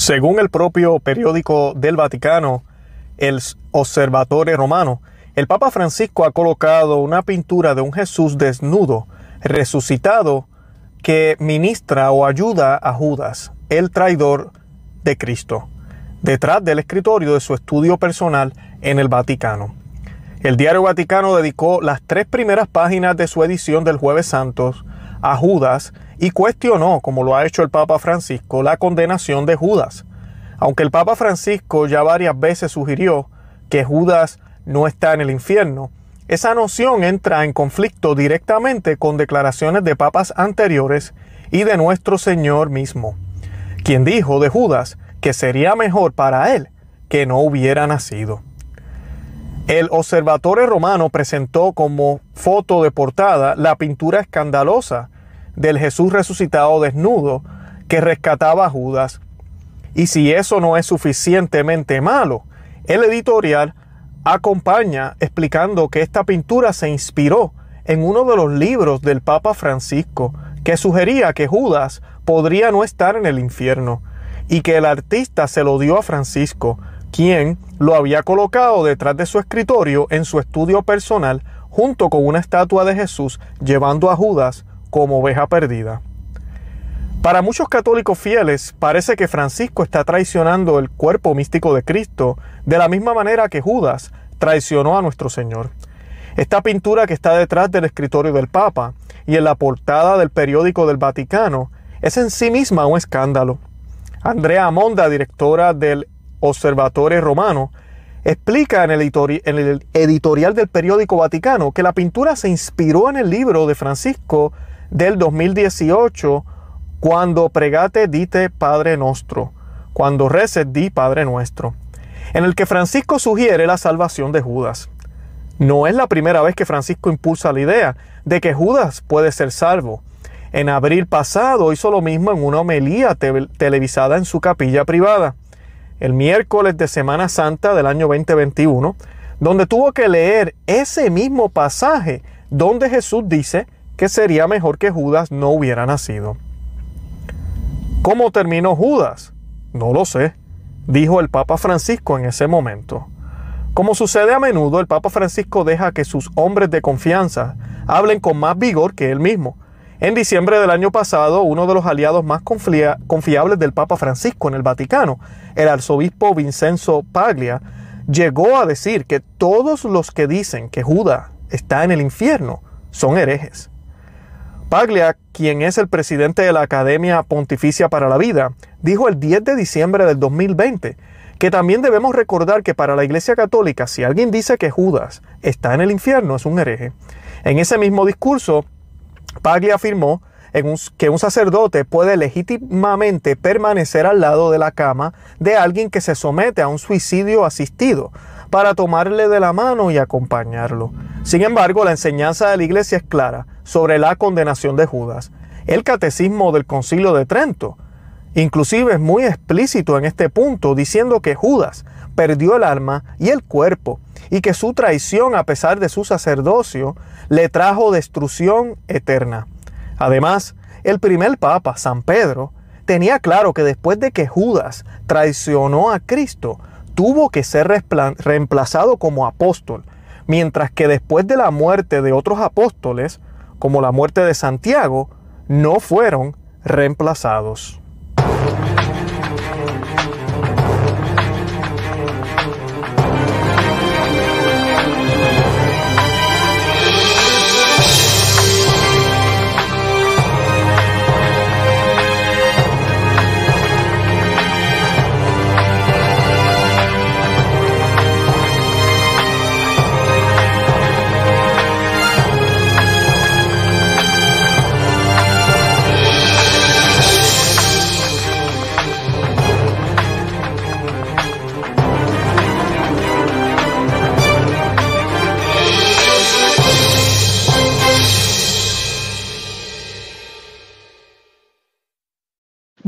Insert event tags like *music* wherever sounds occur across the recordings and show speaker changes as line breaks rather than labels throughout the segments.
Según el propio periódico del Vaticano, el Observatore Romano, el Papa Francisco ha colocado una pintura de un Jesús desnudo, resucitado, que ministra o ayuda a Judas, el traidor de Cristo, detrás del escritorio de su estudio personal en el Vaticano. El diario Vaticano dedicó las tres primeras páginas de su edición del Jueves Santos a Judas y cuestionó, como lo ha hecho el Papa Francisco, la condenación de Judas. Aunque el Papa Francisco ya varias veces sugirió que Judas no está en el infierno, esa noción entra en conflicto directamente con declaraciones de papas anteriores y de nuestro Señor mismo, quien dijo de Judas que sería mejor para él que no hubiera nacido. El Observatorio Romano presentó como foto de portada la pintura escandalosa del Jesús resucitado desnudo que rescataba a Judas. Y si eso no es suficientemente malo, el editorial acompaña explicando que esta pintura se inspiró en uno de los libros del Papa Francisco que sugería que Judas podría no estar en el infierno y que el artista se lo dio a Francisco, quien lo había colocado detrás de su escritorio en su estudio personal junto con una estatua de Jesús llevando a Judas como oveja perdida. Para muchos católicos fieles parece que Francisco está traicionando el cuerpo místico de Cristo de la misma manera que Judas traicionó a nuestro Señor. Esta pintura que está detrás del escritorio del Papa y en la portada del periódico del Vaticano es en sí misma un escándalo. Andrea Amonda, directora del Observatorio Romano, explica en el, editorial del periódico Vaticano que la pintura se inspiró en el libro de Francisco del 2018, cuando pregate dite Padre Nuestro, cuando reces di Padre Nuestro, en el que Francisco sugiere la salvación de Judas. No es la primera vez que Francisco impulsa la idea de que Judas puede ser salvo. En abril pasado hizo lo mismo en una homilía televisada en su capilla privada, el miércoles de Semana Santa del año 2021, donde tuvo que leer ese mismo pasaje donde Jesús dice que sería mejor que Judas no hubiera nacido. ¿Cómo terminó Judas? No lo sé, dijo el Papa Francisco en ese momento. Como sucede a menudo, el Papa Francisco deja que sus hombres de confianza hablen con más vigor que él mismo. En diciembre del año pasado, uno de los aliados más confiables del Papa Francisco en el Vaticano, el arzobispo Vincenzo Paglia, llegó a decir que todos los que dicen que Judas está en el infierno son herejes. Paglia, quien es el presidente de la Academia Pontificia para la Vida, dijo el 10 de diciembre del 2020 que también debemos recordar que para la Iglesia Católica, si alguien dice que Judas está en el infierno, es un hereje. En ese mismo discurso, Paglia afirmó que un sacerdote puede legítimamente permanecer al lado de la cama de alguien que se somete a un suicidio asistido para tomarle de la mano y acompañarlo. Sin embargo, la enseñanza de la Iglesia es clara sobre la condenación de Judas. El catecismo del concilio de Trento inclusive es muy explícito en este punto, diciendo que Judas perdió el alma y el cuerpo, y que su traición, a pesar de su sacerdocio, le trajo destrucción eterna. Además, el primer papa, San Pedro, tenía claro que después de que Judas traicionó a Cristo, tuvo que ser reemplazado como apóstol, mientras que después de la muerte de otros apóstoles, como la muerte de Santiago, no fueron reemplazados.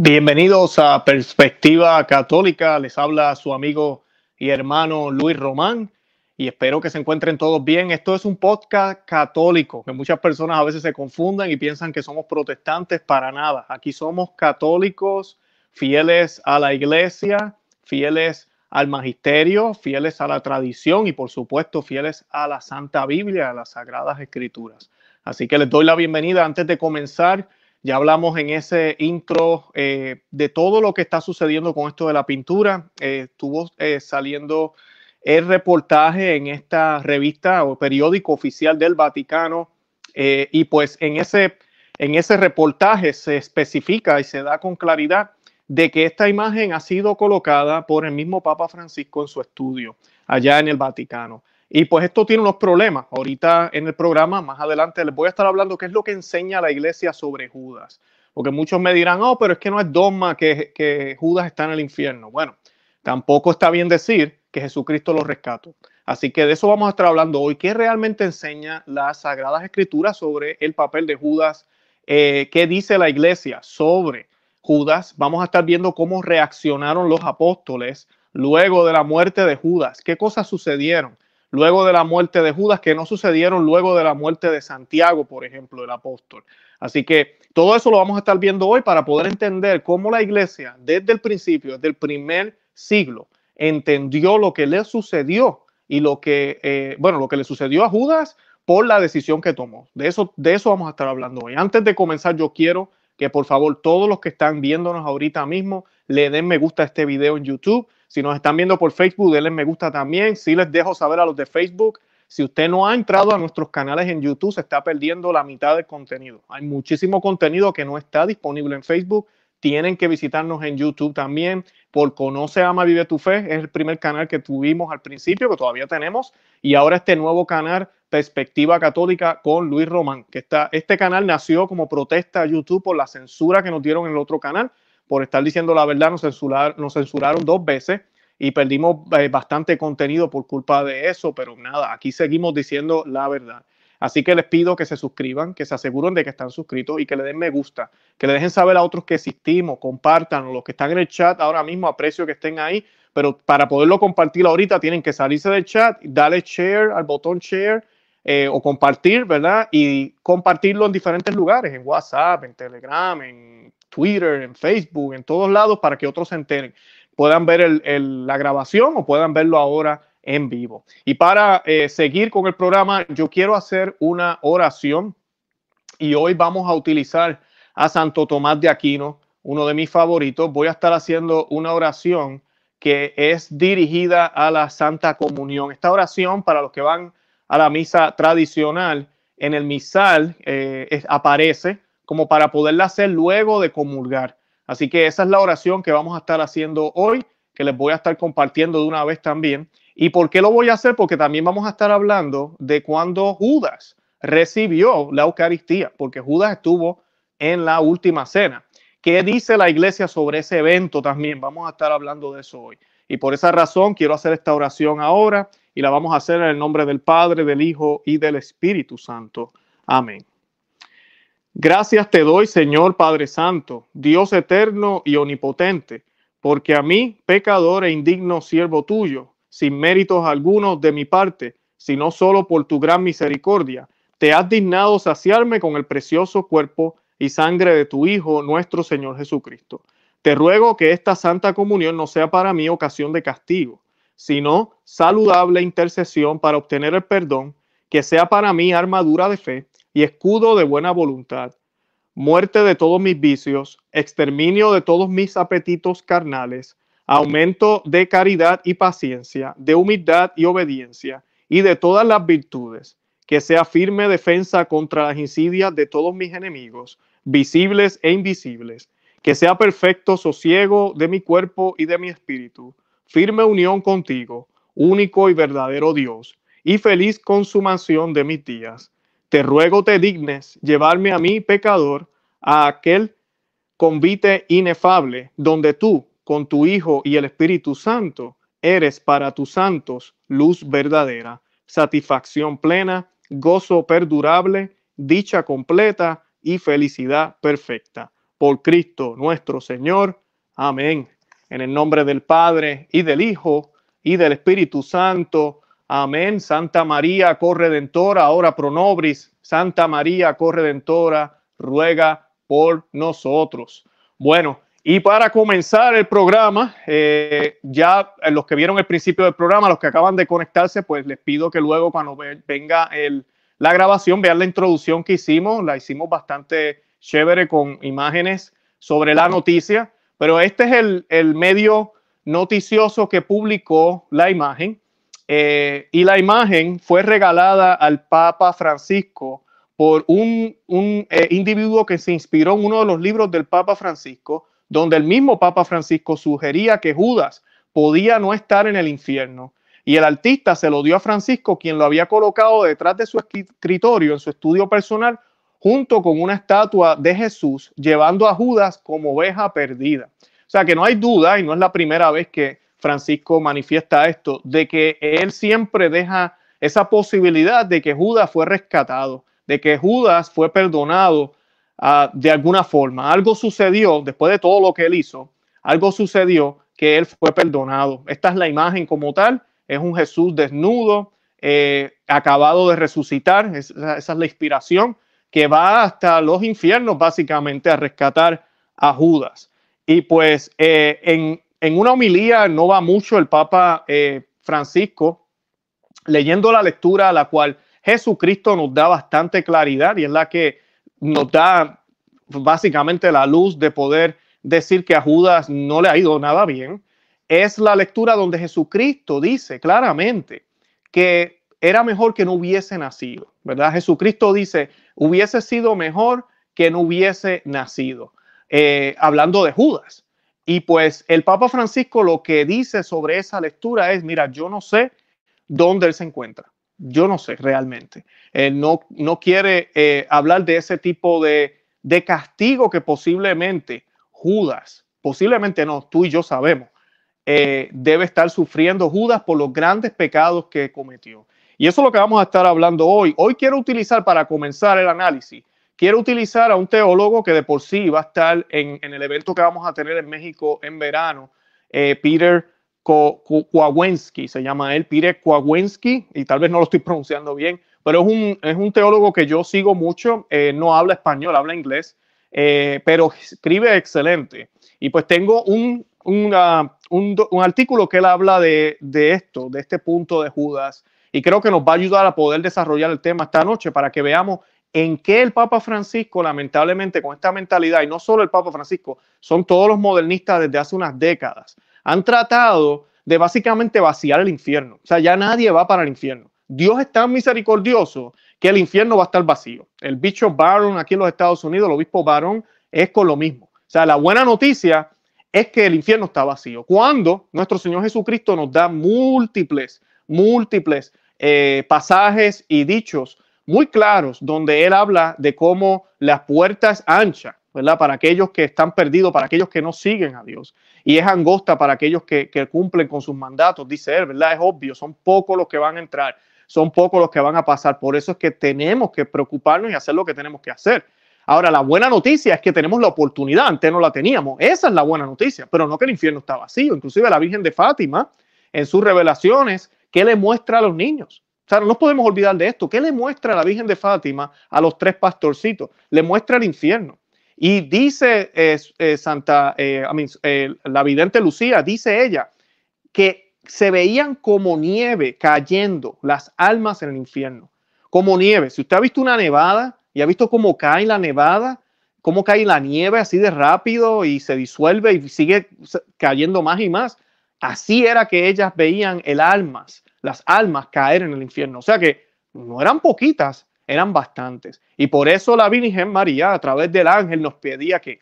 Bienvenidos a Perspectiva Católica. Les habla su amigo y hermano Luis Román y espero que se encuentren todos bien. Esto es un podcast católico, que muchas personas a veces se confunden y piensan que somos protestantes para nada. Aquí somos católicos fieles a la iglesia, fieles al magisterio, fieles a la tradición y por supuesto fieles a la Santa Biblia, a las Sagradas Escrituras. Así que les doy la bienvenida antes de comenzar. Ya hablamos en ese intro eh, de todo lo que está sucediendo con esto de la pintura. Eh, estuvo eh, saliendo el reportaje en esta revista o periódico oficial del Vaticano y pues en ese, en ese reportaje se especifica y se da con claridad de que esta imagen ha sido colocada por el mismo Papa Francisco en su estudio allá en el Vaticano. Y pues esto tiene unos problemas. Ahorita en el programa, más adelante, les voy a estar hablando qué es lo que enseña la iglesia sobre Judas. Porque muchos me dirán, oh, pero es que no es dogma que, que Judas está en el infierno. Bueno, tampoco está bien decir que Jesucristo lo rescató. Así que de eso vamos a estar hablando hoy. ¿Qué realmente enseña las Sagradas Escrituras sobre el papel de Judas? Eh, ¿Qué dice la iglesia sobre Judas? Vamos a estar viendo cómo reaccionaron los apóstoles luego de la muerte de Judas. ¿Qué cosas sucedieron? Luego de la muerte de Judas que no sucedieron luego de la muerte de Santiago, por ejemplo, el apóstol. Así que todo eso lo vamos a estar viendo hoy para poder entender cómo la iglesia desde el principio, desde el primer siglo, entendió lo que le sucedió y lo que, eh, bueno, lo que le sucedió a Judas por la decisión que tomó. De eso, de eso vamos a estar hablando hoy. Antes de comenzar, yo quiero que por favor todos los que están viéndonos ahorita mismo le den me gusta a este video en YouTube si nos están viendo por Facebook, denle me gusta también. Si les dejo saber a los de Facebook, si usted no ha entrado a nuestros canales en YouTube, se está perdiendo la mitad del contenido. Hay muchísimo contenido que no está disponible en Facebook. Tienen que visitarnos en YouTube también. Por Conoce, Ama, Vive tu Fe. Es el primer canal que tuvimos al principio, que todavía tenemos. Y ahora este nuevo canal, Perspectiva Católica, con Luis Román. Que está, este canal nació como protesta a YouTube por la censura que nos dieron en el otro canal por estar diciendo la verdad, nos, censuraron dos veces y perdimos eh, bastante contenido por culpa de eso, pero nada, aquí seguimos diciendo la verdad. Así que les pido que se suscriban, que se aseguren de que están suscritos y que le den me gusta, que le dejen saber a otros que existimos, compartan, los que están en el chat ahora mismo, aprecio que estén ahí, pero para poderlo compartir ahorita tienen que salirse del chat, darle share al botón share eh, o compartir, ¿verdad? Y compartirlo en diferentes lugares, en WhatsApp, en Telegram, en Twitter, en Facebook, en todos lados para que otros se enteren, puedan ver la grabación o puedan verlo ahora en vivo. Y para eh, seguir con el programa, yo quiero hacer una oración y hoy vamos a utilizar a Santo Tomás de Aquino, uno de mis favoritos. Voy a estar haciendo una oración que es dirigida a la Santa Comunión. Esta oración, para los que van a la misa tradicional, en el misal eh, aparece como para poderla hacer luego de comulgar. Así que esa es la oración que vamos a estar haciendo hoy, que les voy a estar compartiendo de una vez también. ¿Y por qué lo voy a hacer? Porque también vamos a estar hablando de cuando Judas recibió la Eucaristía, porque Judas estuvo en la última cena. ¿Qué dice la iglesia sobre ese evento también? Vamos a estar hablando de eso hoy. Y por esa razón quiero hacer esta oración ahora y la vamos a hacer en el nombre del Padre, del Hijo y del Espíritu Santo. Amén. Gracias te doy, Señor Padre Santo, Dios eterno y omnipotente, porque a mí, pecador e indigno siervo tuyo, sin méritos algunos de mi parte, sino solo por tu gran misericordia, te has dignado saciarme con el precioso cuerpo y sangre de tu Hijo, nuestro Señor Jesucristo. Te ruego que esta santa comunión no sea para mí ocasión de castigo, sino saludable intercesión para obtener el perdón, que sea para mí armadura de fe y escudo de buena voluntad, muerte de todos mis vicios, exterminio de todos mis apetitos carnales, aumento de caridad y paciencia, de humildad y obediencia, y de todas las virtudes, que sea firme defensa contra las insidias de todos mis enemigos, visibles e invisibles, que sea perfecto sosiego de mi cuerpo y de mi espíritu, firme unión contigo, único y verdadero Dios, y feliz consumación de mis días te ruego te dignes llevarme a mí, pecador, a aquel convite inefable, donde tú, con tu Hijo y el Espíritu Santo, eres para tus santos luz verdadera, satisfacción plena, gozo perdurable, dicha completa y felicidad perfecta. Por Cristo nuestro Señor. Amén. En el nombre del Padre y del Hijo y del Espíritu Santo. Amén. Santa María, corredentora, ahora pro nobris. Santa María, corredentora, ruega por nosotros. Bueno, Y para comenzar el programa, eh, ya los que vieron el principio del programa, los que acaban de conectarse, pues les pido que luego cuando venga la grabación vean la introducción que hicimos. La hicimos bastante chévere con imágenes sobre la noticia, pero este es el medio noticioso que publicó la imagen. Eh, y la imagen fue regalada al Papa Francisco por un, eh, individuo que se inspiró en uno de los libros del Papa Francisco, donde el mismo Papa Francisco sugería que Judas podía no estar en el infierno. Y el artista se lo dio a Francisco, quien lo había colocado detrás de su escritorio en su estudio personal, junto con una estatua de Jesús, llevando a Judas como oveja perdida. O sea que no hay duda, y no es la primera vez que Francisco manifiesta esto, de que él siempre deja esa posibilidad de que Judas fue rescatado, de que Judas fue perdonado Ah, de alguna forma. Algo sucedió después de todo lo que él hizo, algo sucedió que él fue perdonado. Esta es la imagen como tal, es un Jesús desnudo, eh, acabado de resucitar, esa es la inspiración que va hasta los infiernos básicamente a rescatar a Judas. Y pues eh, en, una homilía no va mucho el Papa eh, Francisco leyendo la lectura a la cual Jesucristo nos da bastante claridad y es la que nos da básicamente la luz de poder decir que a Judas no le ha ido nada bien, es la lectura donde Jesucristo dice claramente que era mejor que no hubiese nacido, ¿verdad? Jesucristo dice, hubiese sido mejor que no hubiese nacido, eh, hablando de Judas. Y pues el Papa Francisco lo que dice sobre esa lectura es, mira, yo no sé dónde él se encuentra yo no sé realmente. no, no quiere eh, hablar de ese tipo de, castigo que posiblemente Judas, posiblemente no, tú y yo sabemos, eh, debe estar sufriendo Judas por los grandes pecados que cometió. Y eso es lo que vamos a estar hablando hoy. Hoy quiero utilizar para comenzar el análisis, quiero utilizar a un teólogo que de por sí va a estar en, el evento que vamos a tener en México en verano, eh, Peter Kowalski, se llama él, Pire Kowalski, y tal vez no lo estoy *laughs* pronunciando bien, pero es un, es un teólogo que yo sigo mucho, eh, no habla español, habla inglés, eh, pero escribe excelente. Y pues tengo un, un, un, artículo que él habla de, de, esto, de este punto de Judas, y creo que nos va a ayudar a poder desarrollar el tema esta noche para que veamos en qué el Papa Francisco, lamentablemente, con esta mentalidad, y no solo el Papa Francisco, son todos los modernistas desde hace unas décadas, han tratado de básicamente vaciar el infierno. O sea, ya nadie va para el infierno. Dios es tan misericordioso que el infierno va a estar vacío. El bicho Baron aquí en los Estados Unidos, el obispo Baron, es con lo mismo. O sea, la buena noticia es que el infierno está vacío. Cuando nuestro Señor Jesucristo nos da múltiples, múltiples eh, pasajes y dichos muy claros donde Él habla de cómo las puertas anchas ¿verdad? Para aquellos que están perdidos, para aquellos que no siguen a Dios. Y es angosta para aquellos que, cumplen con sus mandatos, dice él, ¿verdad? Es obvio, son pocos los que van a entrar, son pocos los que van a pasar. Por eso es que tenemos que preocuparnos y hacer lo que tenemos que hacer. Ahora, la buena noticia es que tenemos la oportunidad, antes no la teníamos. Esa es la buena noticia, pero no que el infierno está vacío. Inclusive la Virgen de Fátima, en sus revelaciones, ¿qué le muestra a los niños? No podemos olvidar de esto. ¿Qué le muestra la Virgen de Fátima a los tres pastorcitos? Le muestra el infierno. Y dice eh, Santa, eh, eh, la vidente Lucía, dice ella, que se veían como nieve cayendo las almas en el infierno, como nieve. Si usted ha visto una nevada y ha visto cómo cae la nevada, cómo cae la nieve así de rápido y se disuelve y sigue cayendo más y más, así era que ellas veían el almas, las almas caer en el infierno. O sea que no eran poquitas, eran bastantes. Y por eso la Virgen María, a través del ángel, nos pedía que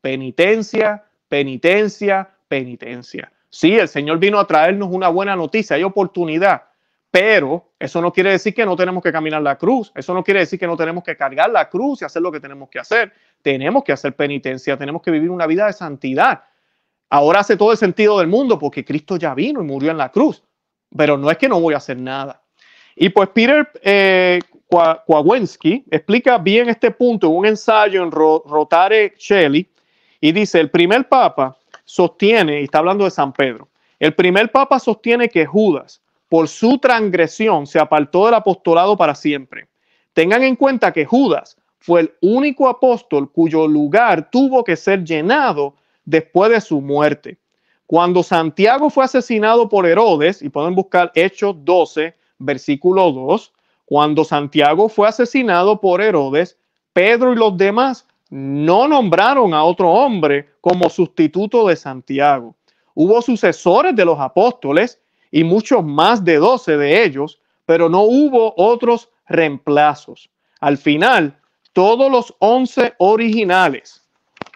penitencia, penitencia, penitencia. Sí, el Señor vino a traernos una buena noticia, hay oportunidad, pero eso no quiere decir que no tenemos que caminar la cruz, eso no quiere decir que no tenemos que cargar la cruz y hacer lo que tenemos que hacer. Tenemos que hacer penitencia, tenemos que vivir una vida de santidad. Ahora hace todo el sentido del mundo porque Cristo ya vino y murió en la cruz, pero no es que no voy a hacer nada. Y pues Peter eh, Kowalski explica bien este punto en un ensayo en Rotare Shelley y dice, el primer papa sostiene, y está hablando de San Pedro, el primer papa sostiene que Judas, por su transgresión, se apartó del apostolado para siempre. Tengan en cuenta que Judas fue el único apóstol cuyo lugar tuvo que ser llenado después de su muerte. Cuando Santiago fue asesinado por Herodes, y pueden buscar Hechos 12, versículo 2, cuando Santiago fue asesinado por Herodes, Pedro y los demás no nombraron a otro hombre como sustituto de Santiago. Hubo sucesores de los apóstoles y muchos más de doce de ellos, pero no hubo otros reemplazos. Al final, todos los once originales,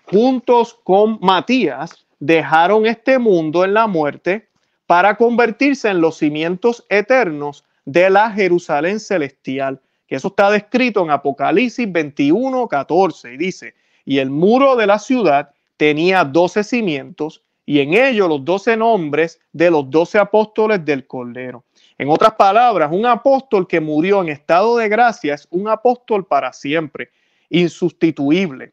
juntos con Matías, dejaron este mundo en la muerte para convertirse en los cimientos eternos de la Jerusalén celestial, que eso está descrito en Apocalipsis 21, 14, y dice, y el muro de la ciudad tenía doce cimientos, y en ellos los doce nombres de los doce apóstoles del Cordero. En otras palabras, un apóstol que murió en estado de gracia es un apóstol para siempre, insustituible,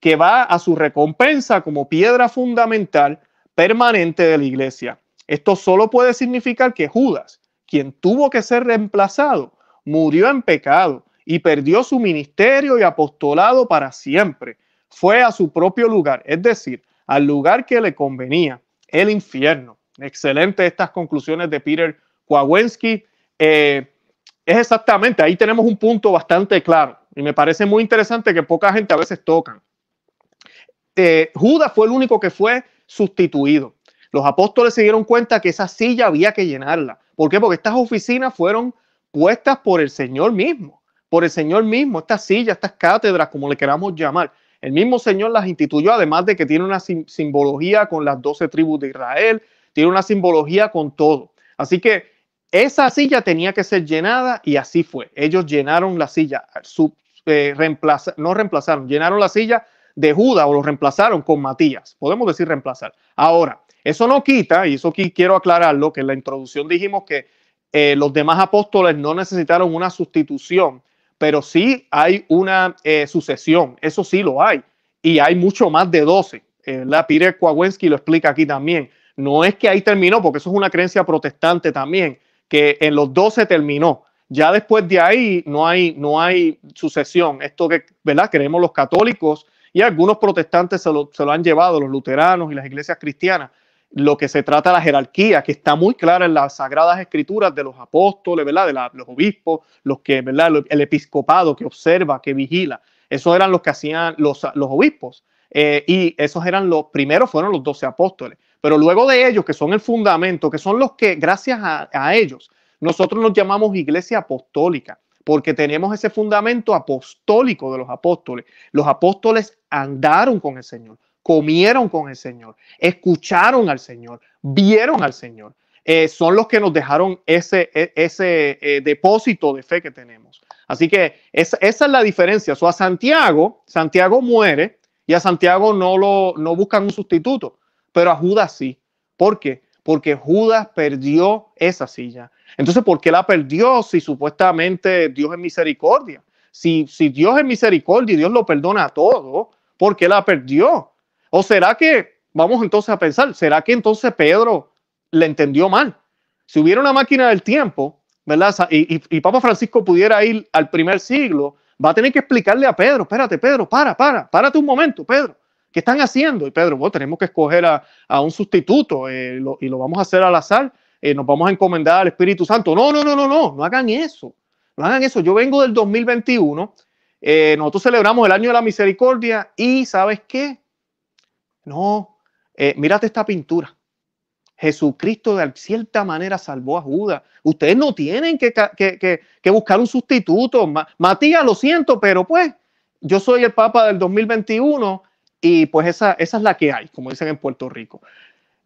que va a su recompensa como piedra fundamental permanente de la iglesia. Esto solo puede significar que Judas, quien tuvo que ser reemplazado, murió en pecado y perdió su ministerio y apostolado para siempre. Fue a su propio lugar, es decir, al lugar que le convenía, el infierno. Excelente estas conclusiones de Peter Kowalski. Eh, es exactamente, ahí tenemos un punto bastante claro y me parece muy interesante que poca gente a veces tocan. Eh, Judas fue el único que fue sustituido. Los apóstoles se dieron cuenta que esa silla había que llenarla. ¿Por qué? Porque estas oficinas fueron puestas por el Señor mismo, por el Señor mismo, estas sillas, estas cátedras, como le queramos llamar. El mismo Señor las instituyó, además de que tiene una simbología con las doce tribus de Israel, tiene una simbología con todo. Así que esa silla tenía que ser llenada y así fue. Ellos llenaron la silla, eh, no reemplazaron, llenaron la silla de Judas o lo reemplazaron con Matías. Podemos decir reemplazar. Ahora, eso no quita, y eso aquí quiero aclararlo, que en la introducción dijimos que eh, los demás apóstoles no necesitaron una sustitución, pero sí hay una eh, sucesión, eso sí lo hay, y hay mucho más de 12. la Peter Kowalski lo explica aquí también. No es que ahí terminó, porque eso es una creencia protestante también, que en los 12 terminó. Ya después de ahí no hay, no hay sucesión. Esto que, ¿verdad? Creemos los católicos y algunos protestantes se lo, se lo han llevado, los luteranos y las iglesias cristianas. Lo que se trata de la jerarquía, que está muy clara en las sagradas escrituras de los apóstoles, ¿verdad? De los obispos, los que, ¿verdad? El episcopado que observa, que vigila. Esos eran los que hacían los, los obispos. Eh, y esos eran los primeros, fueron los doce apóstoles. Pero luego de ellos, que son el fundamento, que son los que, gracias a, ellos, nosotros nos llamamos iglesia apostólica, porque tenemos ese fundamento apostólico de los apóstoles. Los apóstoles andaron con el Señor, comieron con el Señor, escucharon al Señor, vieron al Señor. Eh, son los que nos dejaron ese, e, ese eh, depósito de fe que tenemos. Así que esa, es la diferencia. O a Santiago, Santiago muere y a Santiago no, lo, no buscan un sustituto pero a Judas sí. ¿Por qué? Porque Judas perdió esa silla. Entonces, ¿por qué la perdió si supuestamente Dios es misericordia? Si, si Dios es misericordia y Dios lo perdona a todo, ¿por qué la perdió? ¿O será que, vamos entonces a pensar, será que entonces Pedro le entendió mal? Si hubiera una máquina del tiempo, ¿verdad? Y, y, y Papa Francisco pudiera ir al primer siglo, va a tener que explicarle a Pedro, espérate, Pedro, para, para, párate un momento, Pedro. ¿Qué están haciendo? Y Pedro, bueno, tenemos que escoger a, un sustituto eh, y lo vamos a hacer al azar. Eh, nos vamos a encomendar al Espíritu Santo. No, no, no, no, no, no hagan eso. No hagan eso. Yo vengo del 2021. Eh, nosotros celebramos el año de la misericordia y ¿sabes qué? No, mírate esta pintura. Jesucristo de cierta manera salvó a Judas. Ustedes no tienen que, buscar un sustituto. Matías, lo siento, pero pues yo soy el Papa del 2021 y pues esa es la que hay, como dicen en Puerto Rico.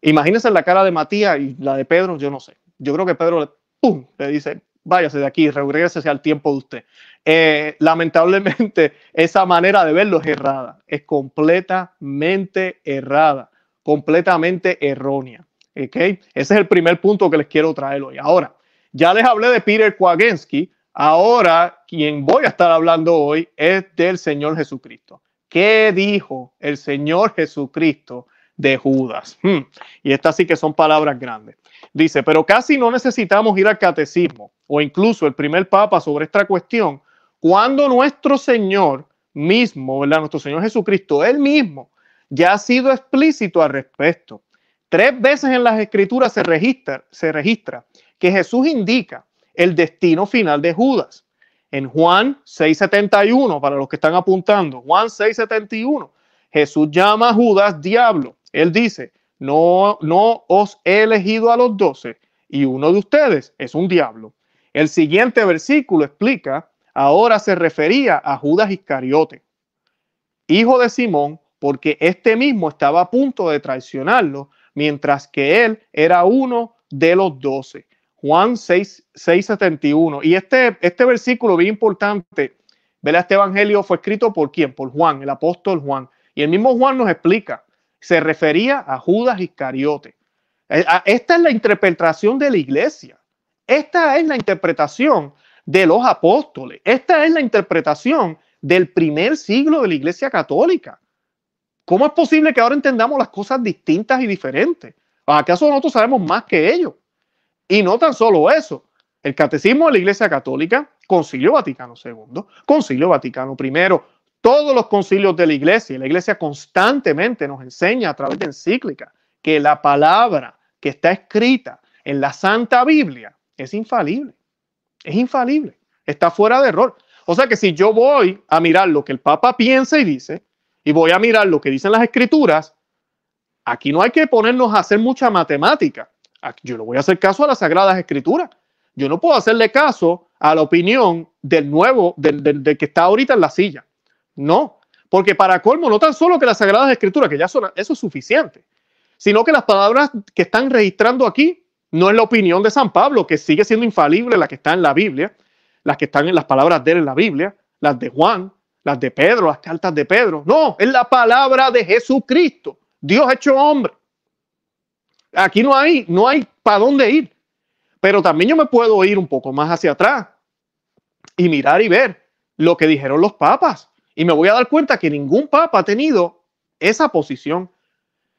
Imagínense la cara de Matías y la de Pedro, yo no sé. Yo creo que Pedro ¡pum! le dice, váyase de aquí, regrese al tiempo de usted. Eh, lamentablemente, *laughs* esa manera de verlo es errada, es completamente errada, completamente errónea. Ese es el primer punto que les quiero traer hoy. Ahora, ya les hablé de Peter Kwagensky, ahora quien voy a estar hablando hoy es del Señor Jesucristo. ¿Qué dijo el Señor Jesucristo de Judas? Hmm. Y estas sí que son palabras grandes. Dice, pero casi no necesitamos ir al catecismo o incluso el primer papa sobre esta cuestión cuando nuestro Señor mismo, ¿verdad? Nuestro Señor Jesucristo, él mismo, ya ha sido explícito al respecto. Tres veces en las escrituras se registra, se registra que Jesús indica el destino final de Judas. En Juan 6:71, para los que están apuntando, Juan 6:71, Jesús llama a Judas diablo. Él dice, no, no os he elegido a los doce y uno de ustedes es un diablo. El siguiente versículo explica, ahora se refería a Judas Iscariote, hijo de Simón, porque este mismo estaba a punto de traicionarlo, mientras que él era uno de los doce. Juan 6, 671. Y este, este versículo bien importante, ¿verdad? Este evangelio fue escrito por quién? Por Juan, el apóstol Juan. Y el mismo Juan nos explica, se refería a Judas Iscariote. Eh, esta es la interpretación de la iglesia. Esta es la interpretación de los apóstoles. Esta es la interpretación del primer siglo de la iglesia católica. ¿Cómo es posible que ahora entendamos las cosas distintas y diferentes? ¿Acaso nosotros sabemos más que ellos? Y no tan solo eso, el catecismo de la Iglesia Católica, Concilio Vaticano II, Concilio Vaticano I, todos los concilios de la Iglesia, la Iglesia constantemente nos enseña a través de encíclica que la palabra que está escrita en la Santa Biblia es infalible, es infalible, está fuera de error. O sea que si yo voy a mirar lo que el Papa piensa y dice, y voy a mirar lo que dicen las escrituras, aquí no hay que ponernos a hacer mucha matemática. Yo no voy a hacer caso a las Sagradas Escrituras. Yo no puedo hacerle caso a la opinión del nuevo, del, que está ahorita en la silla. No, porque para colmo, no tan solo que las Sagradas Escrituras, que ya son, eso es suficiente, sino que las palabras que están registrando aquí no es la opinión de San Pablo, que sigue siendo infalible la que está en la Biblia, las que están en las palabras de él en la Biblia, las de Juan, las de Pedro, las cartas de Pedro. No, es la palabra de Jesucristo, Dios hecho hombre. Aquí no hay, no hay para dónde ir. Pero también yo me puedo ir un poco más hacia atrás y mirar y ver lo que dijeron los papas. Y me voy a dar cuenta que ningún papa ha tenido esa posición.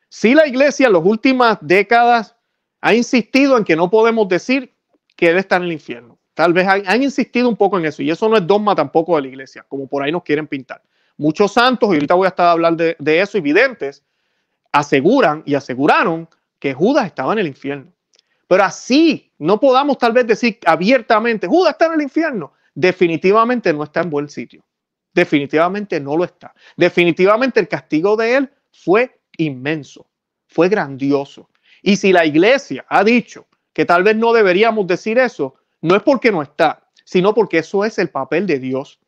Si la iglesia en las últimas décadas ha insistido en que no podemos decir que él está en el infierno. Tal vez han, insistido un poco en eso y eso no es dogma tampoco de la iglesia, como por ahí nos quieren pintar. Muchos santos, y ahorita voy a estar hablando de, eso, evidentes, aseguran y aseguraron que Judas estaba en el infierno. Pero así no podamos tal vez decir abiertamente, Judas está en el infierno. Definitivamente no está en buen sitio. Definitivamente no lo está. Definitivamente el castigo de él fue inmenso, fue grandioso. Y si la iglesia ha dicho que tal vez no deberíamos decir eso, no es porque no está, sino porque eso es el papel de Dios.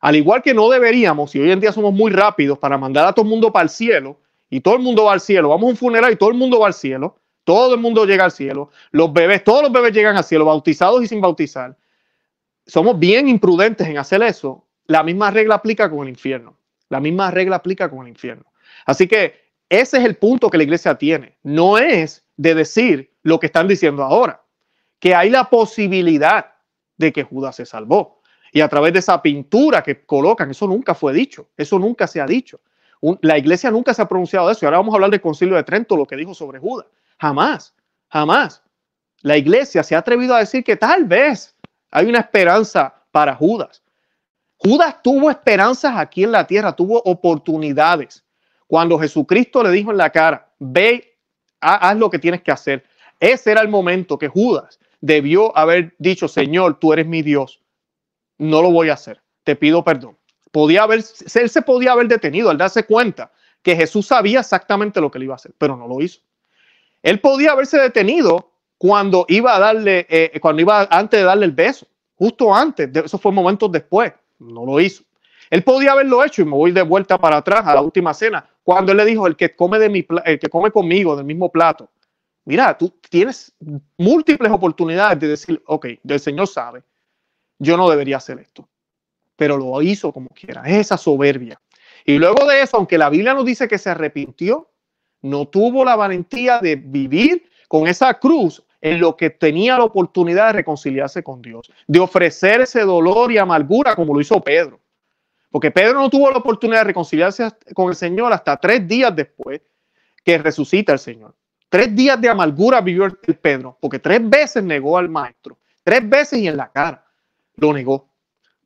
Al igual que no deberíamos, y hoy en día somos muy rápidos para mandar a todo el mundo para el cielo, y todo el mundo va al cielo. Vamos a un funeral y todo el mundo va al cielo. Todo el mundo llega al cielo. Los bebés, todos los bebés llegan al cielo, bautizados y sin bautizar. Somos bien imprudentes en hacer eso. La misma regla aplica con el infierno. La misma regla aplica con el infierno. Así que ese es el punto que la iglesia tiene. No es de decir lo que están diciendo ahora, que hay la posibilidad de que Judas se salvó. Y a través de esa pintura que colocan, eso nunca fue dicho, eso nunca se ha dicho la iglesia nunca se ha pronunciado de eso. Y ahora vamos a hablar del concilio de Trento, lo que dijo sobre Judas. Jamás, jamás. La iglesia se ha atrevido a decir que tal vez hay una esperanza para Judas. Judas tuvo esperanzas aquí en la tierra, tuvo oportunidades. Cuando Jesucristo le dijo en la cara, ve, haz lo que tienes que hacer. Ese era el momento que Judas debió haber dicho, Señor, tú eres mi Dios. No lo voy a hacer. Te pido perdón podía haber, él se podía haber detenido al darse cuenta que Jesús sabía exactamente lo que le iba a hacer, pero no lo hizo. Él podía haberse detenido cuando iba a darle, eh, cuando iba antes de darle el beso, justo antes, eso fue momentos después, no lo hizo. Él podía haberlo hecho y me voy de vuelta para atrás a la última cena, cuando él le dijo, el que come, de mi, el que come conmigo del mismo plato, mira, tú tienes múltiples oportunidades de decir, ok, el Señor sabe, yo no debería hacer esto pero lo hizo como quiera. esa soberbia. Y luego de eso, aunque la Biblia nos dice que se arrepintió, no tuvo la valentía de vivir con esa cruz en lo que tenía la oportunidad de reconciliarse con Dios, de ofrecer ese dolor y amargura como lo hizo Pedro. Porque Pedro no tuvo la oportunidad de reconciliarse con el Señor hasta tres días después que resucita el Señor. Tres días de amargura vivió el Pedro, porque tres veces negó al Maestro, tres veces y en la cara lo negó.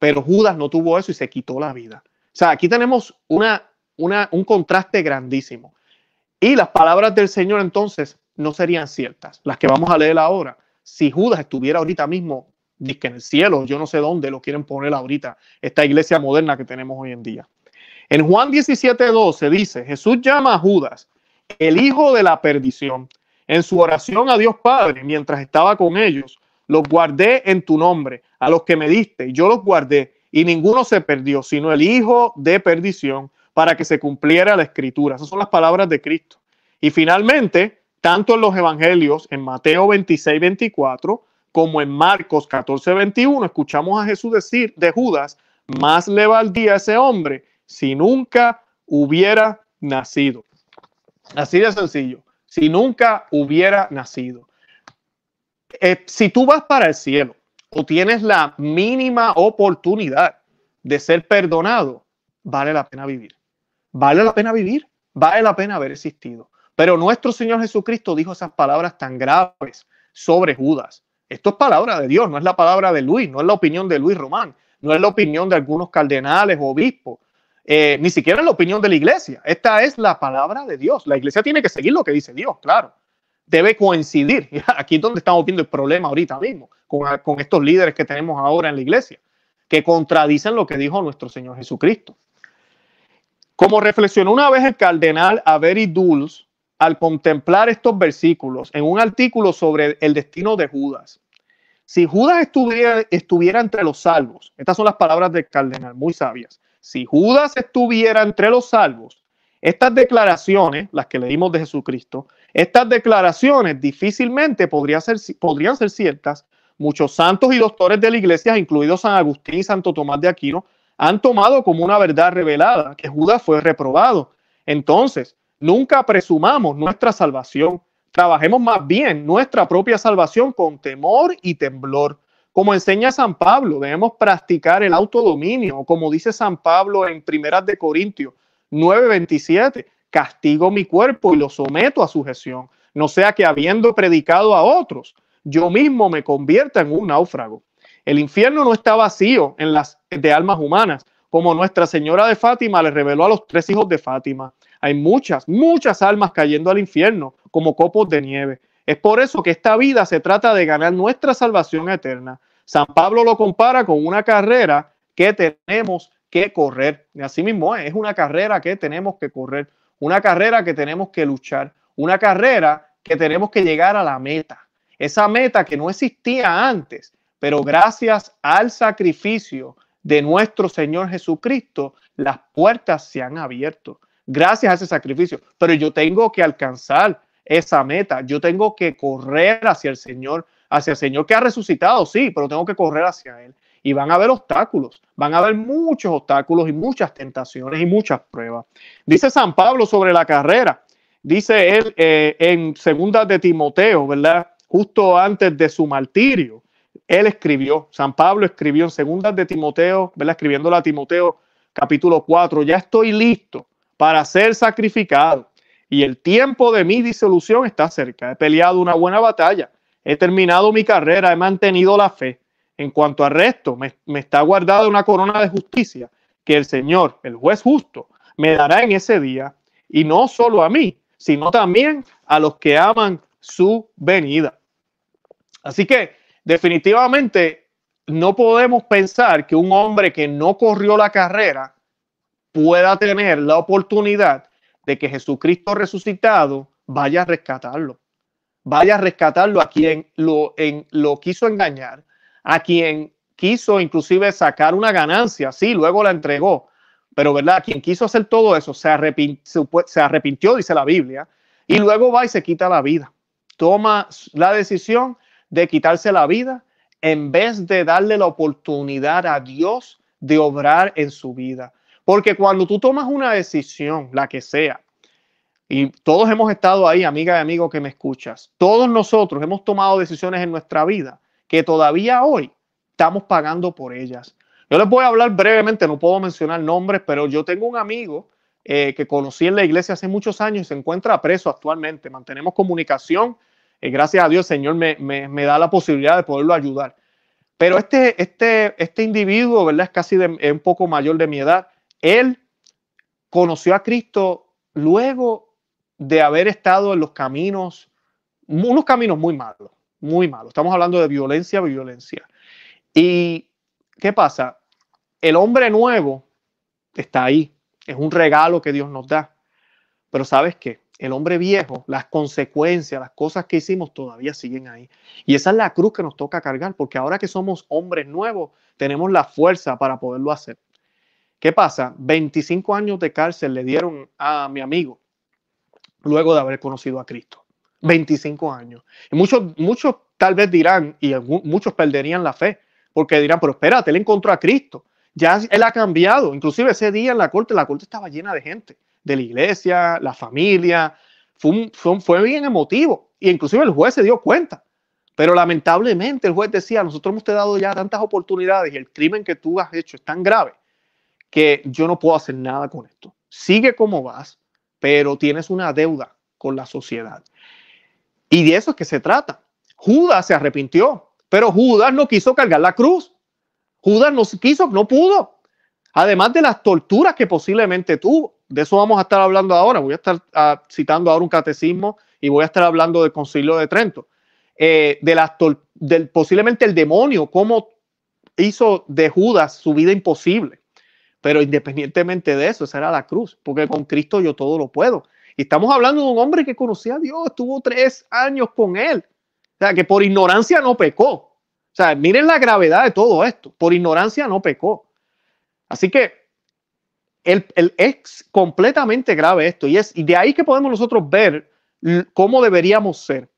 Pero Judas no tuvo eso y se quitó la vida. O sea, aquí tenemos una una, un contraste grandísimo. Y las palabras del Señor entonces no serían ciertas, las que vamos a leer ahora. Si Judas estuviera ahorita mismo, que en el cielo, yo no sé dónde lo quieren poner ahorita, esta iglesia moderna que tenemos hoy en día. En Juan 17:12 dice, Jesús llama a Judas el hijo de la perdición. En su oración a Dios Padre, mientras estaba con ellos, los guardé en tu nombre, a los que me diste, yo los guardé, y ninguno se perdió, sino el hijo de perdición, para que se cumpliera la escritura. Esas son las palabras de Cristo. Y finalmente, tanto en los evangelios, en Mateo 26, 24, como en Marcos 14, 21, escuchamos a Jesús decir de Judas, más le valdría a ese hombre si nunca hubiera nacido. Así de sencillo, si nunca hubiera nacido. Eh, si tú vas para el cielo o tienes la mínima oportunidad de ser perdonado, vale la pena vivir. Vale la pena vivir, vale la pena haber existido. Pero nuestro Señor Jesucristo dijo esas palabras tan graves sobre Judas. Esto es palabra de Dios, no es la palabra de Luis, no es la opinión de Luis Román, no es la opinión de algunos cardenales o obispos, eh, ni siquiera es la opinión de la iglesia. Esta es la palabra de Dios. La iglesia tiene que seguir lo que dice Dios, claro. Debe coincidir. *laughs* Aquí es donde estamos viendo el problema ahorita mismo, con, con estos líderes que tenemos ahora en la iglesia, que contradicen lo que dijo nuestro Señor Jesucristo. Como reflexionó una vez el cardenal Avery Dulles al contemplar estos versículos en un artículo sobre el destino de Judas. Si Judas estuviera, estuviera entre los salvos, estas son las palabras del cardenal, muy sabias si Judas estuviera entre los salvos, estas declaraciones, las que leímos de Jesucristo, estas declaraciones difícilmente ser, podrían ser ciertas. Muchos santos y doctores de la iglesia, incluidos San Agustín y Santo Tomás de Aquino, han tomado como una verdad revelada que Judas fue reprobado. Entonces, nunca presumamos nuestra salvación. Trabajemos más bien nuestra propia salvación con temor y temblor, como enseña San Pablo, debemos practicar el autodominio, como dice San Pablo en Primeras de Corintios 9:27, castigo mi cuerpo y lo someto a sujeción, no sea que habiendo predicado a otros, yo mismo me convierta en un náufrago. El infierno no está vacío en las de almas humanas, como Nuestra Señora de Fátima le reveló a los tres hijos de Fátima. Hay muchas, muchas almas cayendo al infierno como copos de nieve. Es por eso que esta vida se trata de ganar nuestra salvación eterna. San Pablo lo compara con una carrera que tenemos que correr. Y así mismo es, es una carrera que tenemos que correr, una carrera que tenemos que luchar, una carrera que tenemos que llegar a la meta. Esa meta que no existía antes, pero gracias al sacrificio de nuestro Señor Jesucristo, las puertas se han abierto. Gracias a ese sacrificio. Pero yo tengo que alcanzar esa meta. Yo tengo que correr hacia el Señor, hacia el Señor que ha resucitado, sí, pero tengo que correr hacia Él. Y van a haber obstáculos, van a haber muchos obstáculos y muchas tentaciones y muchas pruebas. Dice San Pablo sobre la carrera, dice él eh, en segunda de Timoteo, ¿verdad? Justo antes de su martirio, él escribió, San Pablo escribió en segunda de Timoteo, ¿verdad? Escribiéndolo a Timoteo capítulo 4, ya estoy listo para ser sacrificado y el tiempo de mi disolución está cerca. He peleado una buena batalla, he terminado mi carrera, he mantenido la fe. En cuanto al resto, me, está guardada una corona de justicia que el Señor, el juez justo, me dará en ese día, y no solo a mí, sino también a los que aman su venida. Así que definitivamente no podemos pensar que un hombre que no corrió la carrera pueda tener la oportunidad de que Jesucristo resucitado vaya a rescatarlo. Vaya a rescatarlo a quien lo, en, lo quiso engañar, a quien quiso inclusive sacar una ganancia, sí, luego la entregó, pero ¿verdad? Quien quiso hacer todo eso se, arrepintió, se arrepintió, dice la Biblia, y luego va y se quita la vida. Toma la decisión de quitarse la vida en vez de darle la oportunidad a Dios de obrar en su vida. Porque cuando tú tomas una decisión, la que sea, y todos hemos estado ahí, amiga y amigo que me escuchas, todos nosotros hemos tomado decisiones en nuestra vida que todavía hoy estamos pagando por ellas. Yo les voy a hablar brevemente, no puedo mencionar nombres, pero yo tengo un amigo eh, que conocí en la iglesia hace muchos años y se encuentra preso actualmente. Mantenemos comunicación. y gracias a Dios, el Señor me, me, da la posibilidad de poderlo ayudar. Pero este, este, este individuo, ¿verdad? Es casi de, un poco mayor de mi edad él conoció a Cristo luego de haber estado en los caminos, unos caminos muy malos, muy malos. Estamos hablando de violencia, violencia. ¿Y qué pasa? El hombre nuevo está ahí. Es un regalo que Dios nos da. Pero sabes qué? El hombre viejo, las consecuencias, las cosas que hicimos todavía siguen ahí. Y esa es la cruz que nos toca cargar, porque ahora que somos hombres nuevos, tenemos la fuerza para poderlo hacer. ¿Qué pasa? 25 años de cárcel le dieron a mi amigo luego de haber conocido a Cristo. 25 años. Y muchos, muchos tal vez dirán, y muchos perderían la fe, porque dirán, pero espérate, él encontró a Cristo. Ya él ha cambiado. Inclusive ese día en la corte, la corte estaba llena de gente, de la iglesia, la familia. Fue, fue, bien emotivo. Y inclusive el juez se dio cuenta. Pero lamentablemente el juez decía, nosotros hemos te dado ya tantas oportunidades y el crimen que tú has hecho es tan grave que yo no puedo hacer nada con esto. Sigue como vas, pero tienes una deuda con la sociedad. Y de eso es que se trata. Judas se arrepintió, pero Judas no quiso cargar la cruz. Judas no quiso, no pudo. Además de las torturas que posiblemente tuvo. De eso vamos a estar hablando ahora. Voy a estar ah, citando ahora un catecismo y voy a estar hablando del concilio de Trento. Eh, de las del, posiblemente el demonio, cómo hizo de Judas su vida imposible. Pero independientemente de eso, esa era la cruz, porque con Cristo yo todo lo puedo. Y estamos hablando de un hombre que conocía a Dios, estuvo tres años con él. O sea, que por ignorancia no pecó. O sea, miren la gravedad de todo esto. Por ignorancia no pecó. Así que el, es completamente grave esto. Y, es, y de ahí que podemos nosotros ver cómo deberíamos ser.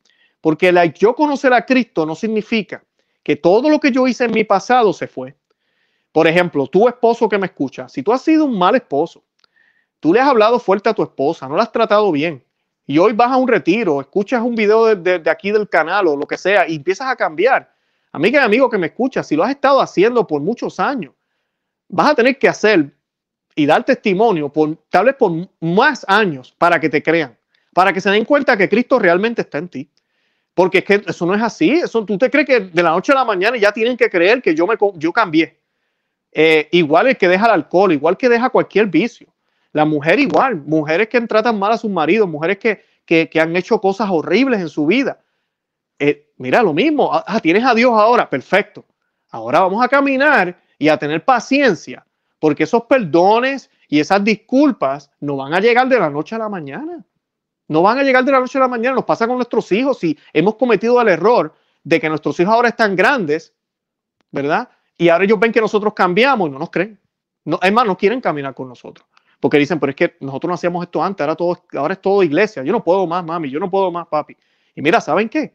Porque la, yo conocer a Cristo no significa que todo lo que yo hice en mi pasado se fue. Por ejemplo, tu esposo que me escucha, si tú has sido un mal esposo, tú le has hablado fuerte a tu esposa, no la has tratado bien, y hoy vas a un retiro, escuchas un video de, aquí del canal o lo que sea y empiezas a cambiar, Amiga y amigo que me escucha, si lo has estado haciendo por muchos años, vas a tener que hacer y dar testimonio por tal vez por más años para que te crean, para que se den cuenta que Cristo realmente está en ti. Porque es que eso no es así. Eso, tú te crees que de la noche a la mañana ya tienen que creer que yo, me, yo cambié. Eh, igual el que deja el alcohol, igual que deja cualquier vicio. La mujer igual, mujeres que tratan mal a sus maridos, mujeres que, que, han hecho cosas horribles en su vida. Eh, mira, lo mismo, ah, ah, tienes a Dios ahora, perfecto. Ahora vamos a caminar y a tener paciencia, porque esos perdones y esas disculpas no van a llegar de la noche a la mañana. No van a llegar de la noche a la mañana. Nos pasa con nuestros hijos si hemos cometido el error de que nuestros hijos ahora están grandes, ¿verdad? Y ahora ellos ven que nosotros cambiamos y no nos creen. No, es más, no quieren caminar con nosotros. Porque dicen, pero es que nosotros no hacíamos esto antes, ahora, todo, ahora es todo iglesia. Yo no puedo más, mami, yo no puedo más, papi. Y mira, ¿saben qué?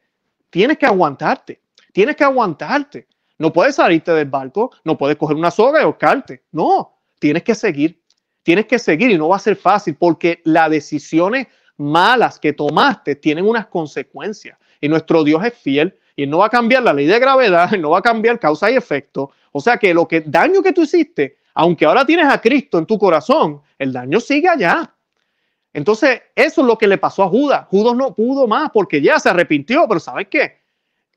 Tienes que aguantarte, tienes que aguantarte. No puedes salirte del barco, no puedes coger una soga y ahorcarte. No, tienes que seguir, tienes que seguir y no va a ser fácil porque las decisiones malas que tomaste tienen unas consecuencias y nuestro Dios es fiel y no va a cambiar la ley de gravedad, *laughs* no va a cambiar causa y efecto. O sea que lo que daño que tú hiciste, aunque ahora tienes a Cristo en tu corazón, el daño sigue allá. Entonces, eso es lo que le pasó a Judas. Judas no pudo más porque ya se arrepintió, pero ¿sabes qué?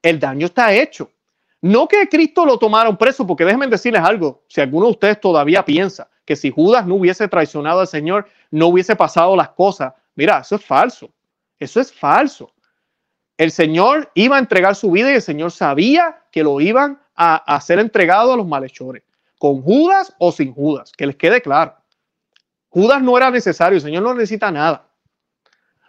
El daño está hecho. No que Cristo lo tomaron preso, porque déjenme decirles algo, si alguno de ustedes todavía piensa que si Judas no hubiese traicionado al Señor, no hubiese pasado las cosas, mira, eso es falso, eso es falso. El Señor iba a entregar su vida y el Señor sabía que lo iban a, a ser entregado a los malhechores, con Judas o sin Judas, que les quede claro. Judas no era necesario, el Señor no necesita nada.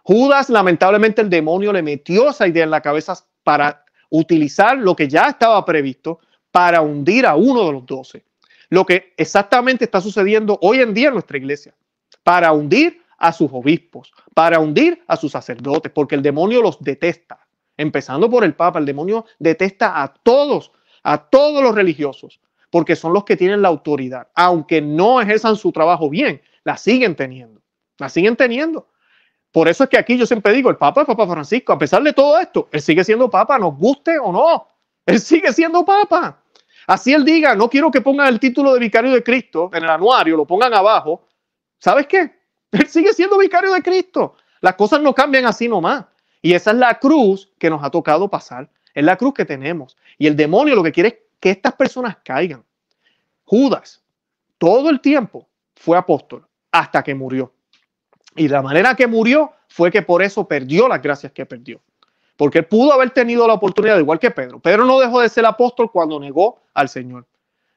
Judas, lamentablemente, el demonio le metió esa idea en la cabeza para utilizar lo que ya estaba previsto para hundir a uno de los doce. Lo que exactamente está sucediendo hoy en día en nuestra iglesia, para hundir a sus obispos, para hundir a sus sacerdotes, porque el demonio los detesta. Empezando por el Papa, el demonio detesta a todos, a todos los religiosos, porque son los que tienen la autoridad, aunque no ejerzan su trabajo bien, la siguen teniendo, la siguen teniendo. Por eso es que aquí yo siempre digo, el Papa es Papa Francisco, a pesar de todo esto, él sigue siendo Papa, nos guste o no, él sigue siendo Papa. Así él diga, no quiero que pongan el título de vicario de Cristo en el anuario, lo pongan abajo. ¿Sabes qué? Él sigue siendo vicario de Cristo. Las cosas no cambian así nomás. Y esa es la cruz que nos ha tocado pasar. Es la cruz que tenemos. Y el demonio lo que quiere es que estas personas caigan. Judas, todo el tiempo fue apóstol hasta que murió. Y la manera que murió fue que por eso perdió las gracias que perdió. Porque pudo haber tenido la oportunidad, igual que Pedro. Pedro no dejó de ser apóstol cuando negó al Señor.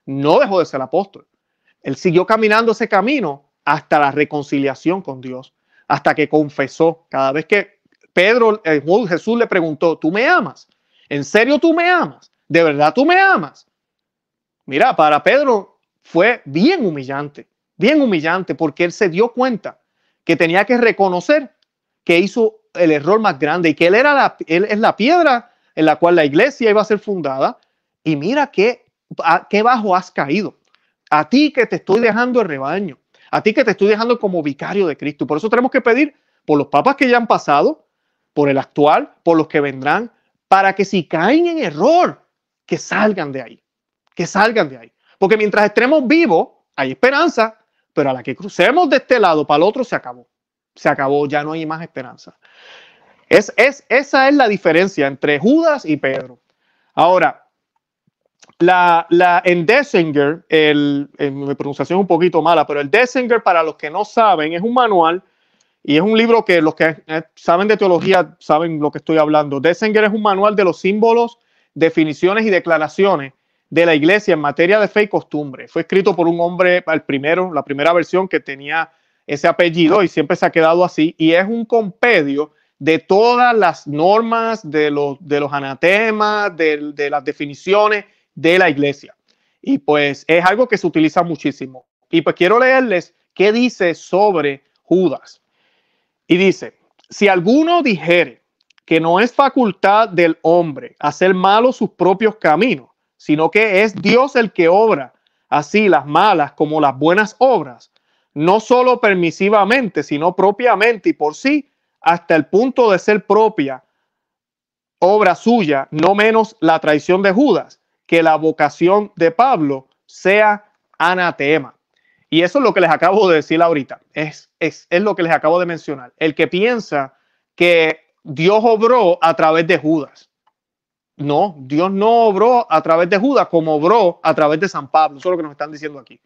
No dejó de ser apóstol. Él siguió caminando ese camino hasta la reconciliación con Dios, hasta que confesó. Cada vez que Pedro, Jesús le preguntó, ¿tú me amas? ¿En serio tú me amas? ¿De verdad tú me amas? Mira, para Pedro fue bien humillante, bien humillante, porque él se dio cuenta que tenía que reconocer que hizo el error más grande y que él era la, él es la piedra en la cual la iglesia iba a ser fundada. Y mira qué, qué bajo has caído. A ti que te estoy dejando el rebaño, a ti que te estoy dejando como vicario de Cristo. Por eso tenemos que pedir por los papas que ya han pasado, por el actual, por los que vendrán, para que si caen en error, que salgan de ahí, que salgan de ahí. Porque mientras estemos vivos, hay esperanza, pero a la que crucemos de este lado para el otro, se acabó. Se acabó, ya no hay más esperanza. Es, es, esa es la diferencia entre Judas y Pedro. Ahora, la, la, en Dessinger, el, mi pronunciación es un poquito mala, pero el Dessinger, para los que no saben, es un manual y es un libro que los que saben de teología saben lo que estoy hablando. Dessinger es un manual de los símbolos, definiciones y declaraciones de la iglesia en materia de fe y costumbre. Fue escrito por un hombre, el primero, la primera versión que tenía ese apellido y siempre se ha quedado así. Y es un compendio de todas las normas, de los, de los anatemas, de, de las definiciones de la iglesia. Y pues es algo que se utiliza muchísimo. Y pues quiero leerles qué dice sobre Judas. Y dice, si alguno dijere que no es facultad del hombre hacer malo sus propios caminos, sino que es Dios el que obra así las malas como las buenas obras, no solo permisivamente, sino propiamente y por sí, hasta el punto de ser propia obra suya, no menos la traición de Judas, que la vocación de Pablo sea anatema. Y eso es lo que les acabo de decir ahorita. Es, es, es lo que les acabo de mencionar. El que piensa que Dios obró a través de Judas. No, Dios no obró a través de Judas como obró a través de San Pablo. Eso es lo que nos están diciendo aquí.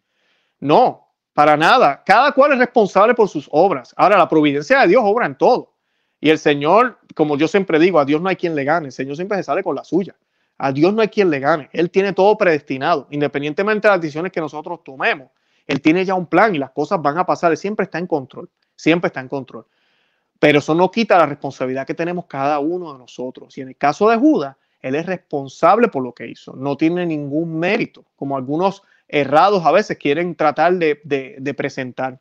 No, para nada. Cada cual es responsable por sus obras. Ahora, la providencia de Dios obra en todo. Y el Señor, como yo siempre digo, a Dios no hay quien le gane. El Señor siempre se sale con la suya. A Dios no hay quien le gane. Él tiene todo predestinado, independientemente de las decisiones que nosotros tomemos. Él tiene ya un plan y las cosas van a pasar. Él siempre está en control, siempre está en control. Pero eso no quita la responsabilidad que tenemos cada uno de nosotros. Y en el caso de Judas, él es responsable por lo que hizo. No tiene ningún mérito, como algunos errados a veces quieren tratar de, de presentar.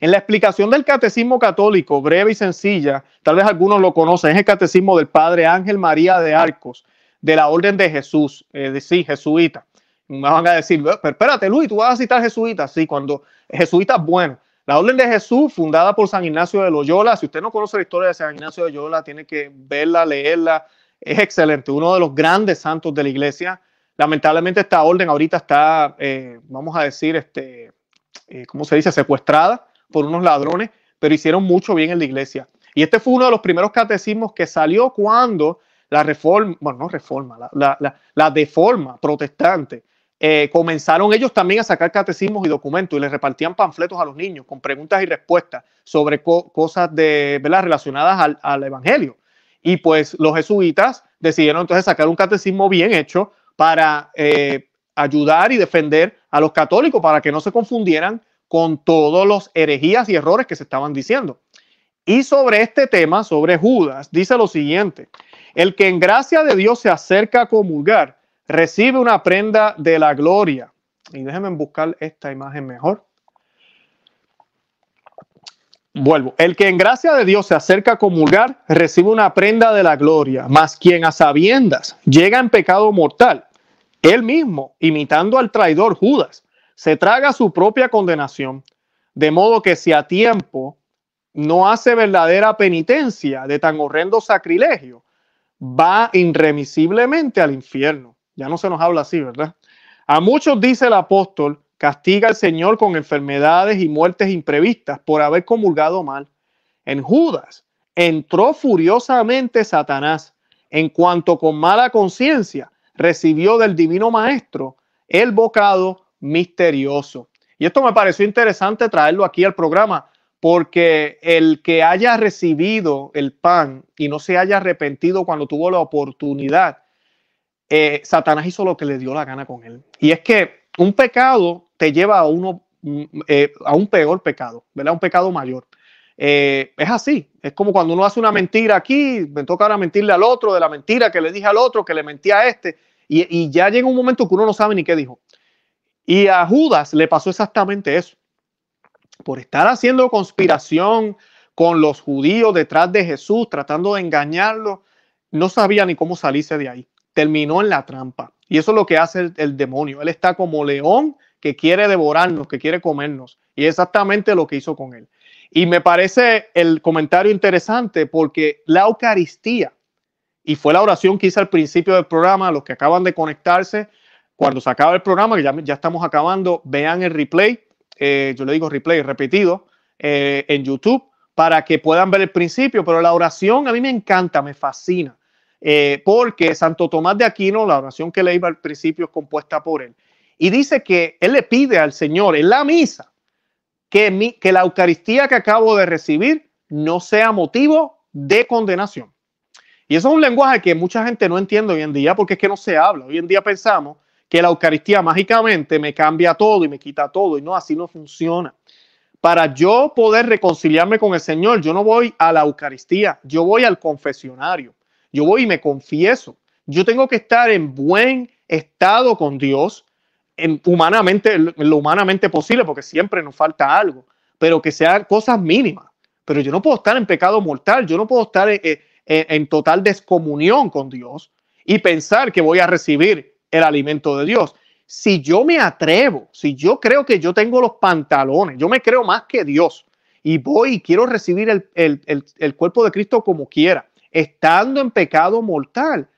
En la explicación del catecismo católico, breve y sencilla, tal vez algunos lo conocen, es el catecismo del padre Ángel María de Arcos, de la Orden de Jesús, es decir, jesuita me van a decir, pero espérate, Luis, tú vas a citar jesuitas. Sí, cuando jesuitas, bueno. La Orden de Jesús, fundada por San Ignacio de Loyola. Si usted no conoce la historia de San Ignacio de Loyola, tiene que verla, leerla. Es excelente, uno de los grandes santos de la iglesia. Lamentablemente esta orden ahorita está, eh, vamos a decir, este, eh, ¿cómo se dice?, secuestrada por unos ladrones, pero hicieron mucho bien en la iglesia. Y este fue uno de los primeros catecismos que salió cuando la reforma, bueno, no reforma, la, la, la, la deforma protestante eh, comenzaron ellos también a sacar catecismos y documentos y les repartían panfletos a los niños con preguntas y respuestas sobre cosas de, ¿verdad? relacionadas al, Evangelio. Y pues los jesuitas decidieron entonces sacar un catecismo bien hecho para eh, ayudar y defender a los católicos para que no se confundieran con todos los herejías y errores que se estaban diciendo. Y sobre este tema, sobre Judas, dice lo siguiente, el que en gracia de Dios se acerca a comulgar, recibe una prenda de la gloria. Y déjenme buscar esta imagen mejor. Vuelvo. El que en gracia de Dios se acerca a comulgar, recibe una prenda de la gloria. Mas quien a sabiendas llega en pecado mortal, él mismo, imitando al traidor Judas, se traga su propia condenación. De modo que si a tiempo no hace verdadera penitencia de tan horrendo sacrilegio, va irremisiblemente al infierno. Ya no se nos habla así, ¿verdad? A muchos dice el apóstol, castiga al Señor con enfermedades y muertes imprevistas por haber comulgado mal. En Judas entró furiosamente Satanás, en cuanto con mala conciencia recibió del divino maestro el bocado misterioso. Y esto me pareció interesante traerlo aquí al programa, porque el que haya recibido el pan y no se haya arrepentido cuando tuvo la oportunidad, eh, Satanás hizo lo que le dio la gana con él. Y es que un pecado te lleva a uno mm, eh, a un peor pecado, ¿verdad? Un pecado mayor. Eh, es así, es como cuando uno hace una mentira aquí, me toca ahora mentirle al otro de la mentira que le dije al otro, que le mentí a este, y, y ya llega un momento que uno no sabe ni qué dijo. Y a Judas le pasó exactamente eso. Por estar haciendo conspiración con los judíos detrás de Jesús, tratando de engañarlo, no sabía ni cómo salirse de ahí. Terminó en la trampa. Y eso es lo que hace el, demonio. Él está como león que quiere devorarnos, que quiere comernos. Y exactamente lo que hizo con él. Y me parece el comentario interesante porque la Eucaristía, y fue la oración que hice al principio del programa, los que acaban de conectarse, cuando se acaba el programa, que ya, ya estamos acabando, vean el replay, eh, yo le digo replay repetido, eh, en YouTube, para que puedan ver el principio, pero la oración a mí me encanta, me fascina. Eh, porque Santo Tomás de Aquino, la oración que leí al principio es compuesta por él. Y dice que él le pide al Señor en la misa que, que la Eucaristía que acabo de recibir no sea motivo de condenación. Y eso es un lenguaje que mucha gente no entiende hoy en día porque es que no se habla. Hoy en día pensamos que la Eucaristía mágicamente me cambia todo y me quita todo y no, así no funciona. Para yo poder reconciliarme con el Señor, yo no voy a la Eucaristía, yo voy al confesionario. Yo voy y me confieso. Yo tengo que estar en buen estado con Dios, en humanamente, lo humanamente posible, porque siempre nos falta algo, pero que sean cosas mínimas. Pero yo no puedo estar en pecado mortal, yo no puedo estar en, en total descomunión con Dios y pensar que voy a recibir el alimento de Dios. Si yo me atrevo, si yo creo que yo tengo los pantalones, yo me creo más que Dios y voy y quiero recibir el, el, el cuerpo de Cristo como quiera, estando en pecado mortal,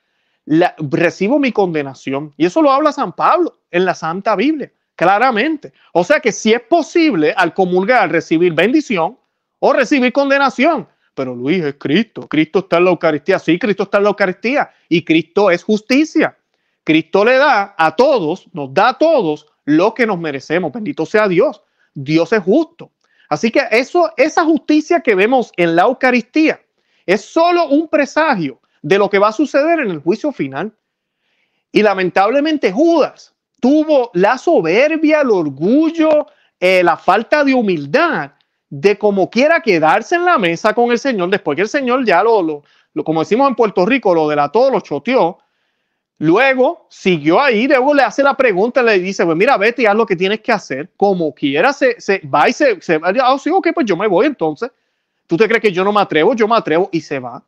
recibo mi condenación. Y eso lo habla San Pablo en la Santa Biblia, claramente. O sea que si es posible al comulgar recibir bendición o recibir condenación. Pero Luis es Cristo. Cristo está en la Eucaristía. Sí, Cristo está en la Eucaristía. Y Cristo es justicia. Cristo le da a todos, nos da a todos lo que nos merecemos. Bendito sea Dios. Dios es justo. Así que eso, esa justicia que vemos en la Eucaristía, es solo un presagio de lo que va a suceder en el juicio final. Y lamentablemente Judas tuvo la soberbia, el orgullo, eh, la falta de humildad de como quiera quedarse en la mesa con el Señor después que el Señor ya lo, lo, como decimos en Puerto Rico, lo delató, lo choteó. Luego siguió ahí, luego le hace la pregunta, le dice, pues mira, vete y haz lo que tienes que hacer, como quiera, se, se va y se, se va, oh, sí, ok, pues yo me voy entonces. ¿Tú te crees que yo no me atrevo? Yo me atrevo y se va.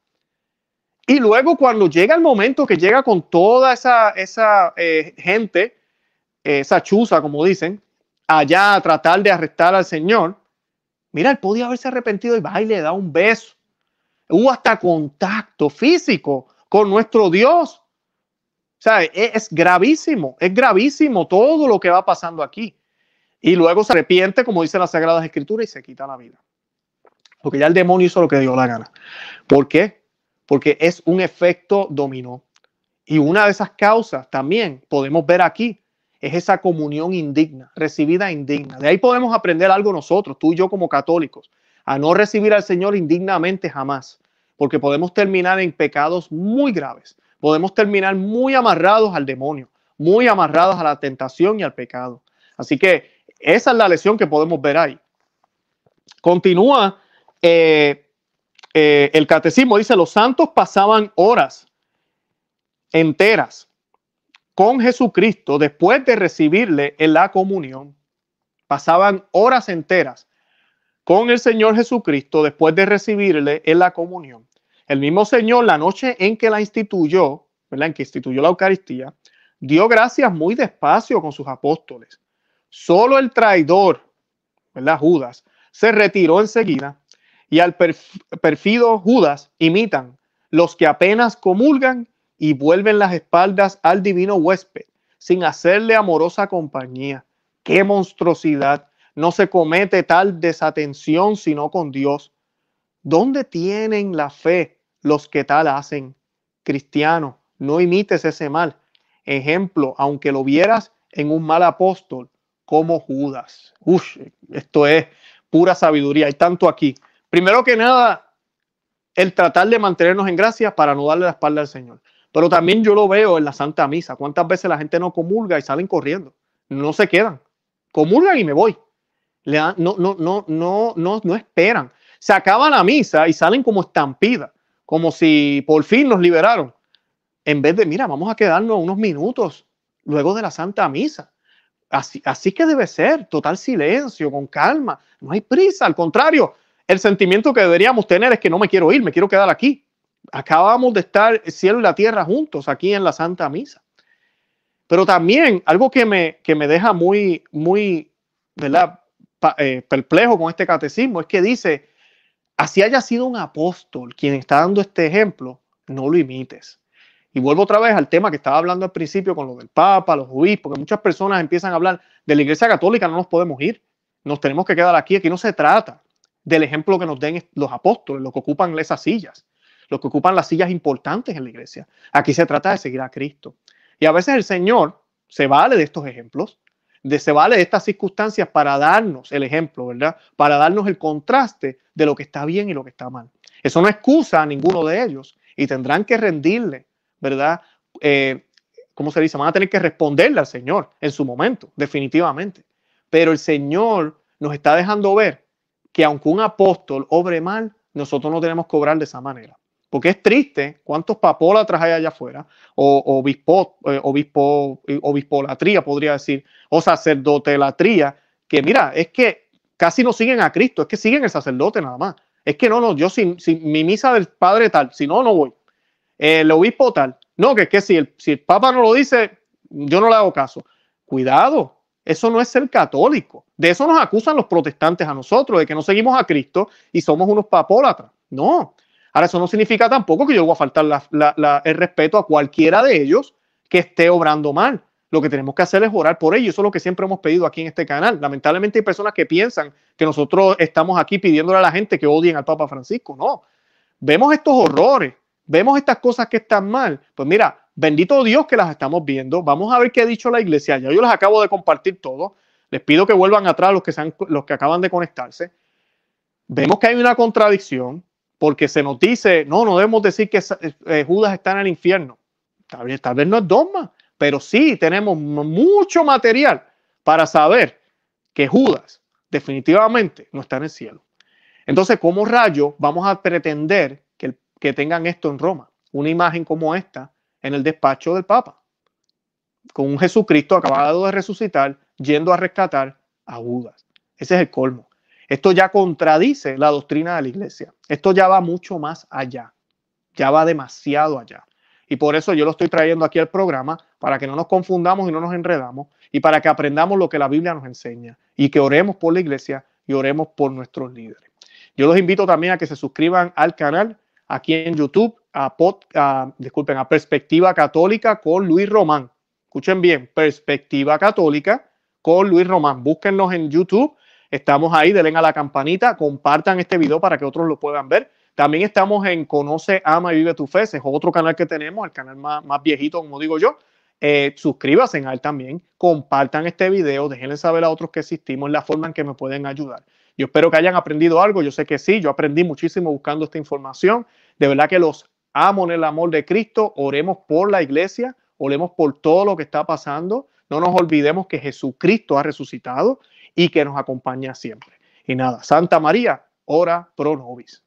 Y luego cuando llega el momento que llega con toda esa, esa eh, gente, esa chuza, como dicen, allá a tratar de arrestar al Señor, mira, él podía haberse arrepentido y va y le da un beso. Hubo hasta contacto físico con nuestro Dios. Sea, es, es gravísimo, es gravísimo todo lo que va pasando aquí. Y luego se arrepiente, como dice la Sagradas Escrituras, y se quita la vida. Porque ya el demonio hizo lo que dio la gana. ¿Por qué? Porque es un efecto dominó. Y una de esas causas también podemos ver aquí es esa comunión indigna, recibida indigna. De ahí podemos aprender algo nosotros, tú y yo como católicos, a no recibir al Señor indignamente jamás, porque podemos terminar en pecados muy graves, podemos terminar muy amarrados al demonio, muy amarrados a la tentación y al pecado. Así que esa es la lección que podemos ver ahí. Continúa eh, eh, el catecismo dice, los santos pasaban horas enteras con Jesucristo después de recibirle en la comunión. Pasaban horas enteras con el Señor Jesucristo después de recibirle en la comunión. El mismo Señor, la noche en que la instituyó, ¿verdad? en que instituyó la Eucaristía, dio gracias muy despacio con sus apóstoles. Solo el traidor, ¿verdad? Judas, se retiró enseguida y al perfido Judas imitan los que apenas comulgan y vuelven las espaldas al divino huésped sin hacerle amorosa compañía. ¡Qué monstruosidad! No se comete tal desatención sino con Dios. ¿Dónde tienen la fe los que tal hacen? Cristiano, no imites ese mal. Ejemplo, aunque lo vieras en un mal apóstol, como Judas. Uf, esto es pura sabiduría. Hay tanto aquí. Primero que nada, el tratar de mantenernos en gracia para no darle la espalda al Señor. Pero también yo lo veo en la Santa Misa. ¿Cuántas veces la gente no comulga y salen corriendo? No se quedan. Comulgan y me voy. No, no, no, no, no, no esperan. Se acaba la misa y salen como estampida, como si por fin los liberaron. En vez de, mira, vamos a quedarnos unos minutos luego de la Santa Misa. Así, así que debe ser, total silencio, con calma, no hay prisa, al contrario, el sentimiento que deberíamos tener es que no me quiero ir, me quiero quedar aquí. Acabamos de estar el cielo y la tierra juntos aquí en la Santa Misa. Pero también algo que me, que me deja muy, muy, ¿verdad? Eh, perplejo con este catecismo es que dice, así haya sido un apóstol quien está dando este ejemplo, no lo imites. Y vuelvo otra vez al tema que estaba hablando al principio con lo del Papa, los obispos, porque muchas personas empiezan a hablar de la Iglesia Católica, no nos podemos ir, nos tenemos que quedar aquí, aquí no se trata del ejemplo que nos den los apóstoles, los que ocupan esas sillas, los que ocupan las sillas importantes en la iglesia. Aquí se trata de seguir a Cristo. Y a veces el Señor se vale de estos ejemplos, de, se vale de estas circunstancias para darnos el ejemplo, ¿verdad? Para darnos el contraste de lo que está bien y lo que está mal. Eso no excusa a ninguno de ellos y tendrán que rendirle, ¿verdad? Eh, ¿Cómo se dice? Van a tener que responderle al Señor en su momento, definitivamente. Pero el Señor nos está dejando ver que aunque un apóstol obre mal, nosotros no tenemos que cobrar de esa manera. Porque es triste cuántos papólatras hay allá afuera, o, obispo, eh, obispo, eh, obispolatría, podría decir, o sacerdotelatría, que mira, es que casi no siguen a Cristo, es que siguen el sacerdote nada más. Es que no, no, yo sin, mi misa del padre tal, si no, no voy. El obispo tal, no, que es que si el, si el papa no lo dice, yo no le hago caso. Cuidado, eso no es ser católico. De eso nos acusan los protestantes a nosotros, de que no seguimos a Cristo y somos unos papólatras. No. Ahora, eso no significa tampoco que yo voy a faltar el respeto a cualquiera de ellos que esté obrando mal. Lo que tenemos que hacer es orar por ellos. Eso es lo que siempre hemos pedido aquí en este canal. Lamentablemente hay personas que piensan que nosotros estamos aquí pidiéndole a la gente que odien al Papa Francisco. No. Vemos estos horrores, vemos estas cosas que están mal. Pues mira, Bendito Dios que las estamos viendo. Vamos a ver qué ha dicho la iglesia. Ya yo les acabo de compartir todo. Les pido que vuelvan atrás los que, sean, los que acaban de conectarse. Vemos que hay una contradicción porque se nos dice, no, no debemos decir que eh, Judas está en el infierno. Tal vez, tal vez no es dogma, pero sí tenemos mucho material para saber que Judas definitivamente no está en el cielo. Entonces, ¿cómo rayo vamos a pretender que, que tengan esto en Roma? Una imagen como esta en el despacho del Papa, con un Jesucristo acabado de resucitar, yendo a rescatar a Judas. Ese es el colmo. Esto ya contradice la doctrina de la iglesia. Esto ya va mucho más allá. Ya va demasiado allá. Y por eso yo lo estoy trayendo aquí al programa, para que no nos confundamos y no nos enredamos, y para que aprendamos lo que la Biblia nos enseña, y que oremos por la iglesia y oremos por nuestros líderes. Yo los invito también a que se suscriban al canal aquí en YouTube a, disculpen, a Perspectiva Católica con Luis Román. Escuchen bien, Perspectiva Católica con Luis Román. Búsquennos en YouTube. Estamos ahí, denle a la campanita, compartan este video para que otros lo puedan ver. También estamos en Conoce, Ama y Vive tu Fe. es otro canal que tenemos, el canal más, viejito, como digo yo. Eh, suscríbanse a él también, compartan este video, déjenle saber a otros que existimos, la forma en que me pueden ayudar. Yo espero que hayan aprendido algo, yo sé que sí, yo aprendí muchísimo buscando esta información. De verdad que los amo en el amor de Cristo, oremos por la iglesia, oremos por todo lo que está pasando. No nos olvidemos que Jesucristo ha resucitado y que nos acompaña siempre. Y nada, Santa María, ora pro nobis.